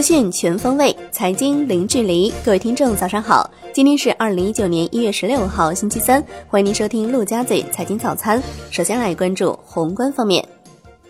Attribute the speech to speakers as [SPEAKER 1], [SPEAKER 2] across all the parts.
[SPEAKER 1] 资讯全方位，财经零距离。各位听众，早上好！今天是二零一九年一月十六号，星期三。欢迎您收听陆家嘴财经早餐。首先来关注宏观方面，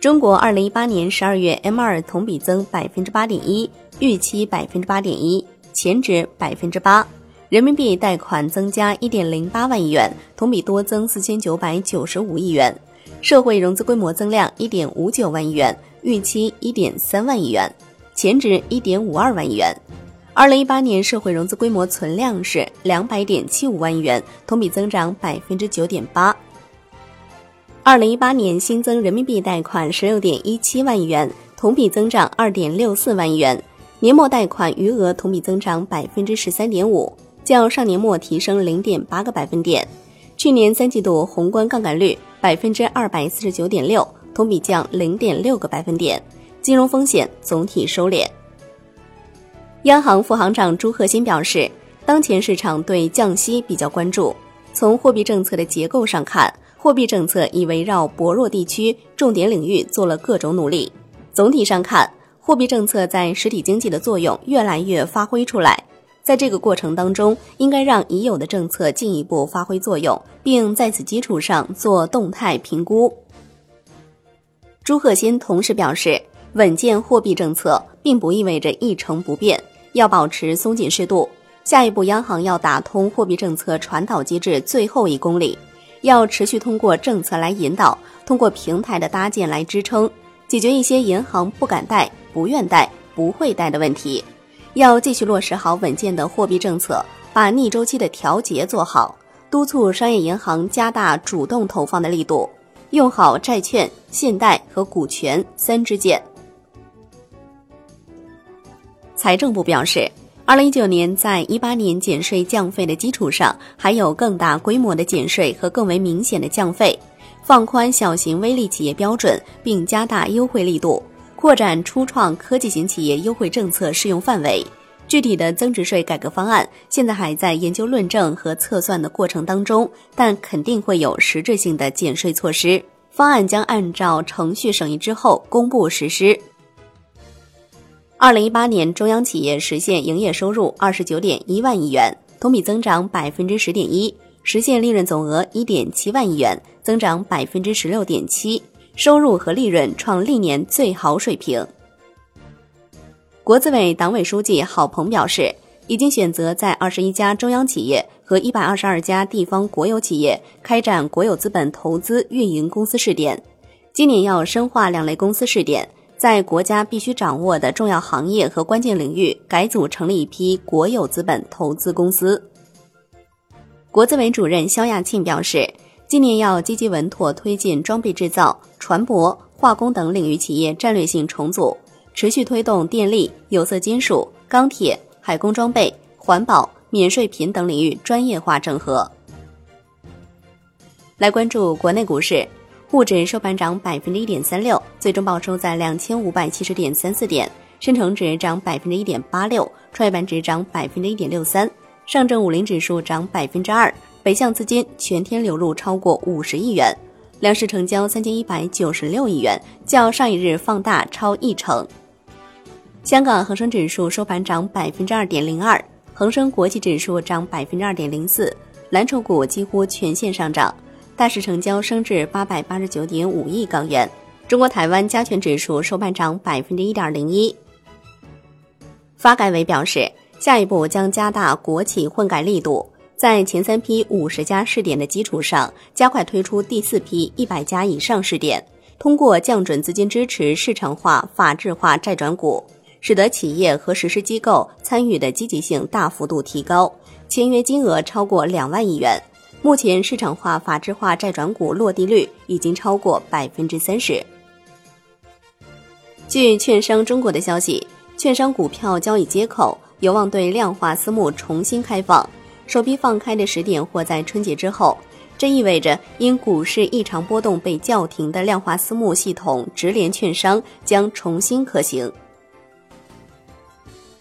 [SPEAKER 1] 中国二零一八年十二月 M 二同比增百分之八点一，预期百分之八点一，前值百分之八。人民币贷款增加一点零八万亿元，同比多增四千九百九十五亿元。社会融资规模增量一点五九万亿元，预期一点三万亿元。前值一点五二万亿元，二零一八年社会融资规模存量是两百点七五万亿元，同比增长百分之九点八。二零一八年新增人民币贷款十六点一七万亿元，同比增长二点六四万亿元，年末贷款余额同比增长百分之十三点五，较上年末提升零点八个百分点。去年三季度宏观杠杆率百分之二百四十九点六，同比降零点六个百分点。金融风险总体收敛。央行副行长朱鹤新表示，当前市场对降息比较关注。从货币政策的结构上看，货币政策已围绕薄弱地区、重点领域做了各种努力。总体上看，货币政策在实体经济的作用越来越发挥出来。在这个过程当中，应该让已有的政策进一步发挥作用，并在此基础上做动态评估。朱鹤新同时表示。稳健货币政策并不意味着一成不变，要保持松紧适度。下一步，央行要打通货币政策传导机制最后一公里，要持续通过政策来引导，通过平台的搭建来支撑，解决一些银行不敢贷、不愿贷、不会贷的问题。要继续落实好稳健的货币政策，把逆周期的调节做好，督促商业银行加大主动投放的力度，用好债券、信贷和股权三支箭。财政部表示，二零一九年在一八年减税降费的基础上，还有更大规模的减税和更为明显的降费，放宽小型微利企业标准，并加大优惠力度，扩展初创科技型企业优惠政策适用范围。具体的增值税改革方案现在还在研究论证和测算的过程当中，但肯定会有实质性的减税措施。方案将按照程序审议之后公布实施。二零一八年，中央企业实现营业收入二十九点一万亿元，同比增长百分之十点一；实现利润总额一点七万亿元，增长百分之十六点七，收入和利润创历年最好水平。国资委党委书记郝鹏表示，已经选择在二十一家中央企业和一百二十二家地方国有企业开展国有资本投资运营公司试点，今年要深化两类公司试点。在国家必须掌握的重要行业和关键领域，改组成立一批国有资本投资公司。国资委主任肖亚庆表示，今年要积极稳妥推进装备制造、船舶、化工等领域企业战略性重组，持续推动电力、有色金属、钢铁、海工装备、环保、免税品等领域专业化整合。来关注国内股市。沪指收盘涨百分之一点三六，最终报收在两千五百七十点三四点；深成指涨百分之一点八六，创业板指涨百分之一点六三，上证五零指数涨百分之二。北向资金全天流入超过五十亿元，两市成交三千一百九十六亿元，较上一日放大超一成。香港恒生指数收盘涨百分之二点零二，恒生国际指数涨百分之二点零四，蓝筹股几乎全线上涨。大市成交升至八百八十九点五亿港元。中国台湾加权指数收盘涨百分之一点零一。发改委表示，下一步将加大国企混改力度，在前三批五十家试点的基础上，加快推出第四批一百家以上试点，通过降准资金支持市场化、法治化债转股，使得企业和实施机构参与的积极性大幅度提高，签约金额超过两万亿元。目前市场化、法治化债转股落地率已经超过百分之三十。据券商中国的消息，券商股票交易接口有望对量化私募重新开放，首批放开的时点或在春节之后。这意味着，因股市异常波动被叫停的量化私募系统直连券商将重新可行。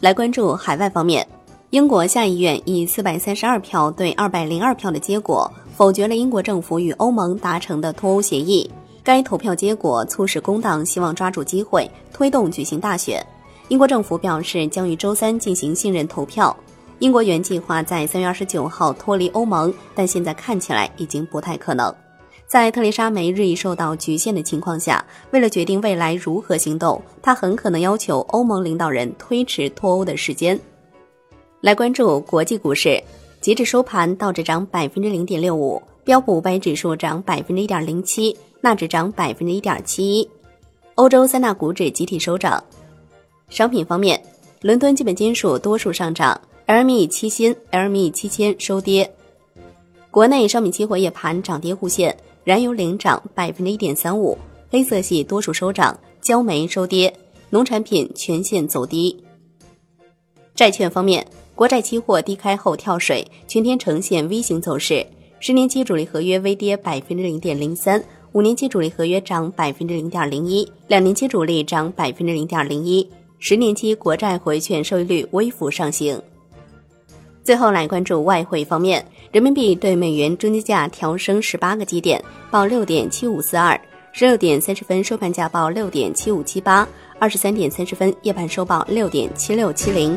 [SPEAKER 1] 来关注海外方面。英国下议院以四百三十二票对二百零二票的结果否决了英国政府与欧盟达成的脱欧协议。该投票结果促使工党希望抓住机会推动举行大选。英国政府表示将于周三进行信任投票。英国原计划在三月二十九号脱离欧盟，但现在看起来已经不太可能。在特蕾莎梅日益受到局限的情况下，为了决定未来如何行动，她很可能要求欧盟领导人推迟脱欧的时间。来关注国际股市，截至收盘，道指涨百分之零点六五，标普五百指数涨百分之一点零七，纳指涨百分之一点七一。欧洲三大股指集体收涨。商品方面，伦敦基本金属多数上涨。LME 期锌、LME 期铅收跌。国内商品期货夜盘涨跌互现，燃油领涨百分之一点三五，黑色系多数收涨，焦煤收跌，农产品全线走低。债券方面，国债期货低开后跳水，全天呈现 V 型走势，十年期主力合约微跌百分之零点零三，五年期主力合约涨百分之零点零一，两年期主力涨百分之零点零一，十年期国债回券收益率微幅上行。最后来关注外汇方面，人民币对美元中间价调升十八个基点，报六点七五四二；十六点三十分收盘价报六点七五七八；二十三点三十分夜盘收报六点七六七零。